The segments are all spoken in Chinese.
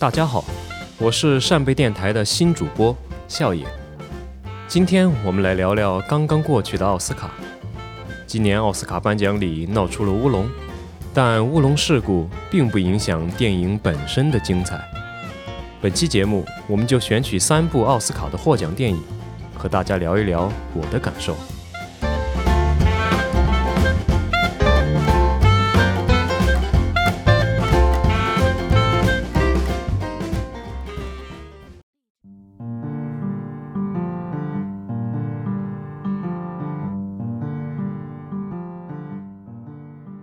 大家好，我是扇贝电台的新主播笑野。今天我们来聊聊刚刚过去的奥斯卡。今年奥斯卡颁奖礼闹出了乌龙，但乌龙事故并不影响电影本身的精彩。本期节目，我们就选取三部奥斯卡的获奖电影，和大家聊一聊我的感受。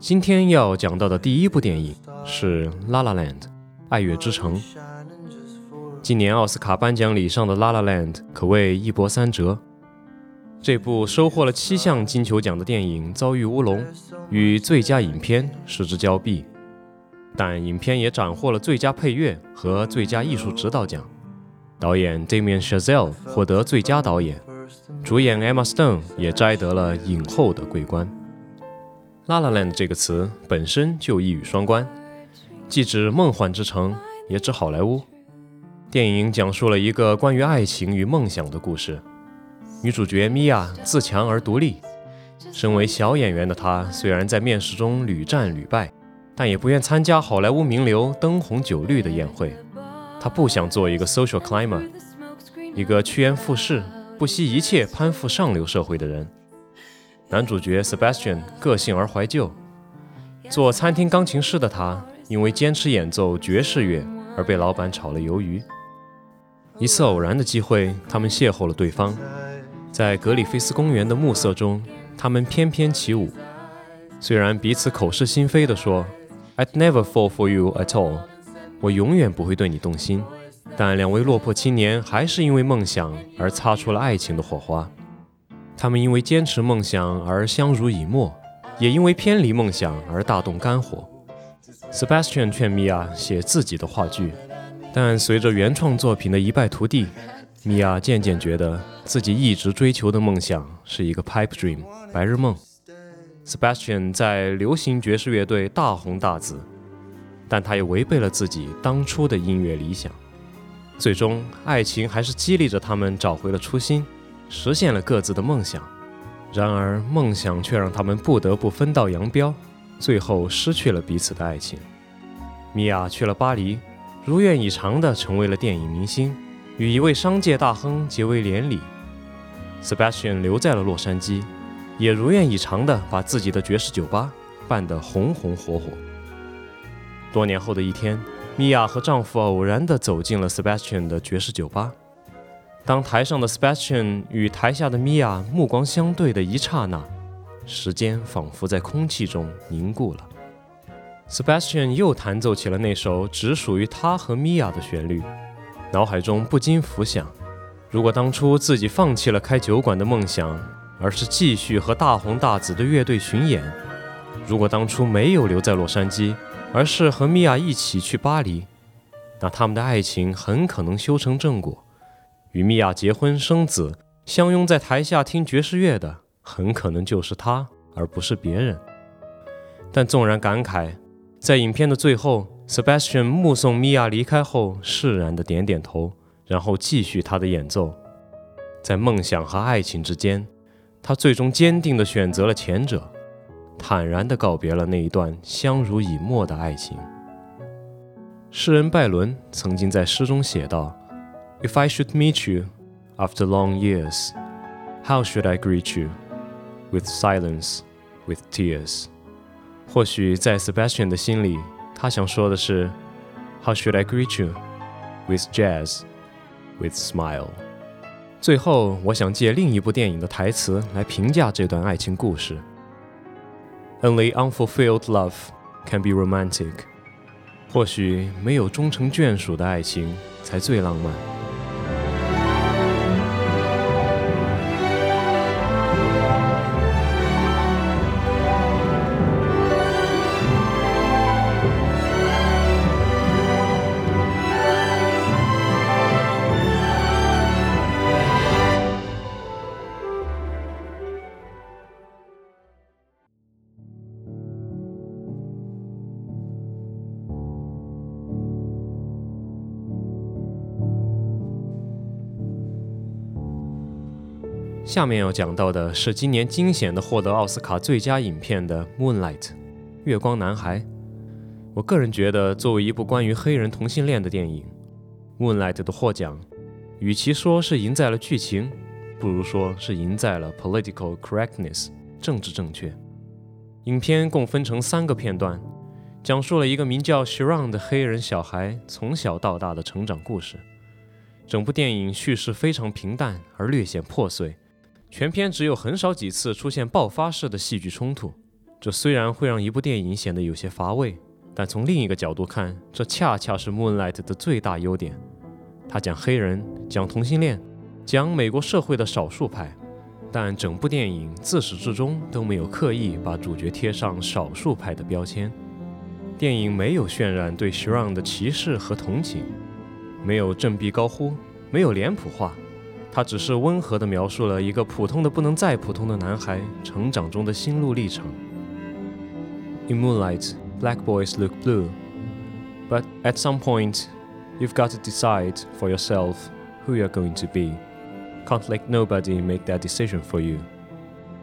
今天要讲到的第一部电影是《La La Land》，爱乐之城。今年奥斯卡颁奖礼上的《La La Land》可谓一波三折。这部收获了七项金球奖的电影遭遇乌龙，与最佳影片失之交臂。但影片也斩获了最佳配乐和最佳艺术指导奖。导演 Damien Chazelle 获得最佳导演，主演 Emma Stone 也摘得了影后的桂冠。La La Land 这个词本身就一语双关，既指梦幻之城，也指好莱坞。电影讲述了一个关于爱情与梦想的故事。女主角米娅自强而独立，身为小演员的她，虽然在面试中屡战屡败，但也不愿参加好莱坞名流灯红酒绿的宴会。她不想做一个 social climber，一个趋炎附势、不惜一切攀附上流社会的人。男主角 Sebastian 个性而怀旧，做餐厅钢琴师的他，因为坚持演奏爵士乐而被老板炒了鱿鱼。一次偶然的机会，他们邂逅了对方，在格里菲斯公园的暮色中，他们翩翩起舞。虽然彼此口是心非地说 "I'd never fall for you at all"，我永远不会对你动心，但两位落魄青年还是因为梦想而擦出了爱情的火花。他们因为坚持梦想而相濡以沫，也因为偏离梦想而大动肝火。Sebastian 劝米娅写自己的话剧，但随着原创作品的一败涂地，米娅渐渐觉得自己一直追求的梦想是一个 pipe dream 白日梦。Sebastian 在流行爵士乐队大红大紫，但他也违背了自己当初的音乐理想。最终，爱情还是激励着他们找回了初心。实现了各自的梦想，然而梦想却让他们不得不分道扬镳，最后失去了彼此的爱情。米娅去了巴黎，如愿以偿地成为了电影明星，与一位商界大亨结为连理。Sebastian 留在了洛杉矶，也如愿以偿地把自己的爵士酒吧办得红红火火。多年后的一天，米娅和丈夫偶然地走进了 Sebastian 的爵士酒吧。当台上的 Sebastian 与台下的 Mia 目光相对的一刹那，时间仿佛在空气中凝固了。Sebastian 又弹奏起了那首只属于他和 Mia 的旋律，脑海中不禁浮想：如果当初自己放弃了开酒馆的梦想，而是继续和大红大紫的乐队巡演；如果当初没有留在洛杉矶，而是和 Mia 一起去巴黎，那他们的爱情很可能修成正果。与米娅结婚生子，相拥在台下听爵士乐的，很可能就是他，而不是别人。但纵然感慨，在影片的最后，Sebastian 目送米娅离开后，释然的点点头，然后继续他的演奏。在梦想和爱情之间，他最终坚定地选择了前者，坦然地告别了那一段相濡以沫的爱情。诗人拜伦曾经在诗中写道。If I should meet you after long years, how should I greet you? With silence, with tears. 或许在 Sebastian 的心里，他想说的是，How should I greet you? With jazz, with smile. 最后，我想借另一部电影的台词来评价这段爱情故事：Only unfulfilled love can be romantic. 或许没有终成眷属的爱情才最浪漫。 下面要讲到的是今年惊险的获得奥斯卡最佳影片的《Moonlight》月光男孩。我个人觉得，作为一部关于黑人同性恋的电影，《Moonlight》的获奖，与其说是赢在了剧情，不如说是赢在了 political correctness 政治正确。影片共分成三个片段，讲述了一个名叫 Sharon 的黑人小孩从小到大的成长故事。整部电影叙事非常平淡而略显破碎。全片只有很少几次出现爆发式的戏剧冲突，这虽然会让一部电影显得有些乏味，但从另一个角度看，这恰恰是《Moonlight》的最大优点。它讲黑人，讲同性恋，讲美国社会的少数派，但整部电影自始至终都没有刻意把主角贴上少数派的标签。电影没有渲染对 Sharon 的歧视和同情，没有振臂高呼，没有脸谱化。他只是温和地描述了一个普通的不能再普通的男孩成长中的心路历程。In moonlight, black boys look blue, but at some point, you've got to decide for yourself who you're going to be. Can't let nobody make that decision for you.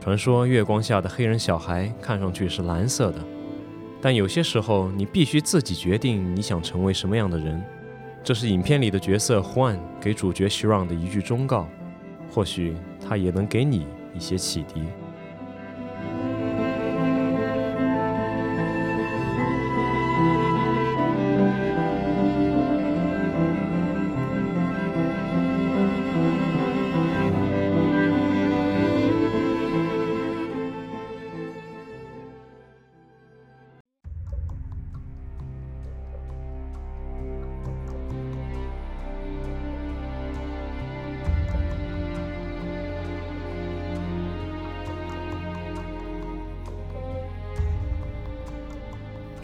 传说月光下的黑人小孩看上去是蓝色的，但有些时候你必须自己决定你想成为什么样的人。这是影片里的角色 Juan 给主角 Sharon 的一句忠告，或许他也能给你一些启迪。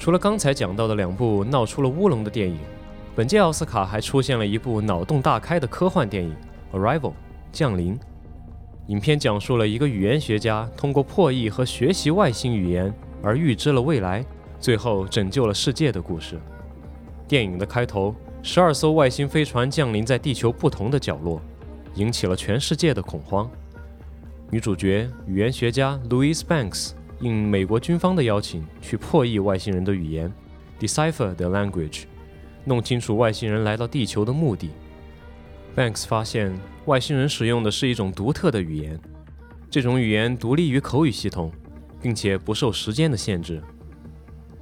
除了刚才讲到的两部闹出了乌龙的电影，本届奥斯卡还出现了一部脑洞大开的科幻电影《Arrival》降临。影片讲述了一个语言学家通过破译和学习外星语言而预知了未来，最后拯救了世界的故事。电影的开头，十二艘外星飞船降临在地球不同的角落，引起了全世界的恐慌。女主角语言学家 Louise Banks。应美国军方的邀请，去破译外星人的语言，decipher the language，弄清楚外星人来到地球的目的。Banks 发现外星人使用的是一种独特的语言，这种语言独立于口语系统，并且不受时间的限制。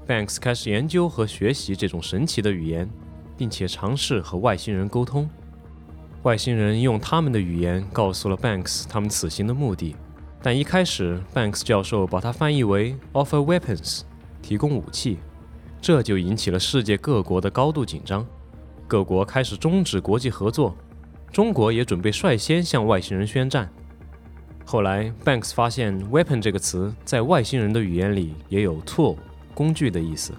Banks 开始研究和学习这种神奇的语言，并且尝试和外星人沟通。外星人用他们的语言告诉了 Banks 他们此行的目的。但一开始，Banks 教授把它翻译为 “offer weapons”，提供武器，这就引起了世界各国的高度紧张。各国开始终止国际合作，中国也准备率先向外星人宣战。后来，Banks 发现 “weapon” 这个词在外星人的语言里也有 “tool” 工具的意思，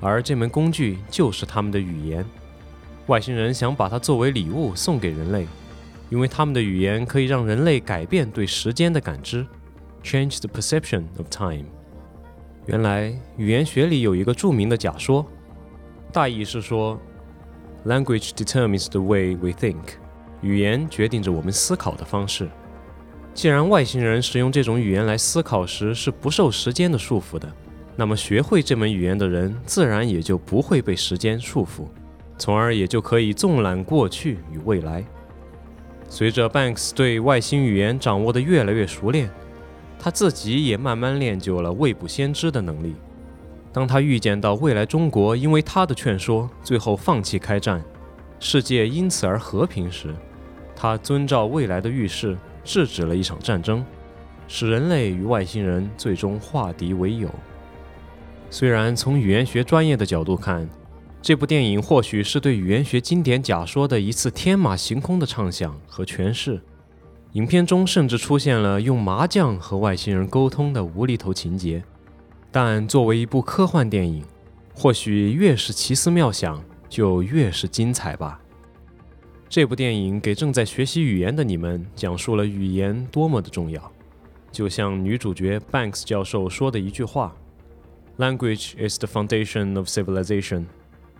而这门工具就是他们的语言。外星人想把它作为礼物送给人类。因为他们的语言可以让人类改变对时间的感知，change the perception of time。原来语言学里有一个著名的假说，大意是说，language determines the way we think。语言决定着我们思考的方式。既然外星人使用这种语言来思考时是不受时间的束缚的，那么学会这门语言的人自然也就不会被时间束缚，从而也就可以纵览过去与未来。随着 Banks 对外星语言掌握的越来越熟练，他自己也慢慢练就了未卜先知的能力。当他预见到未来中国因为他的劝说最后放弃开战，世界因此而和平时，他遵照未来的预示制止了一场战争，使人类与外星人最终化敌为友。虽然从语言学专业的角度看，这部电影或许是对语言学经典假说的一次天马行空的畅想和诠释。影片中甚至出现了用麻将和外星人沟通的无厘头情节。但作为一部科幻电影，或许越是奇思妙想，就越是精彩吧。这部电影给正在学习语言的你们讲述了语言多么的重要。就像女主角 Banks 教授说的一句话：“Language is the foundation of civilization.”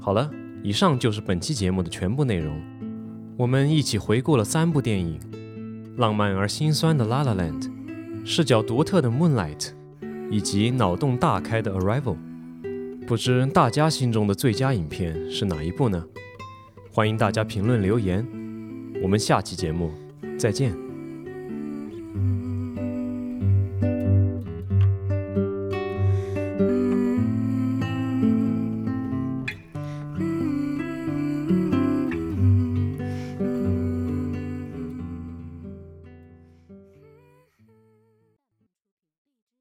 好了，以上就是本期节目的全部内容。我们一起回顾了三部电影：浪漫而心酸的《La La Land》，视角独特的《Moonlight》，以及脑洞大开的《Arrival》。不知大家心中的最佳影片是哪一部呢？欢迎大家评论留言。我们下期节目再见。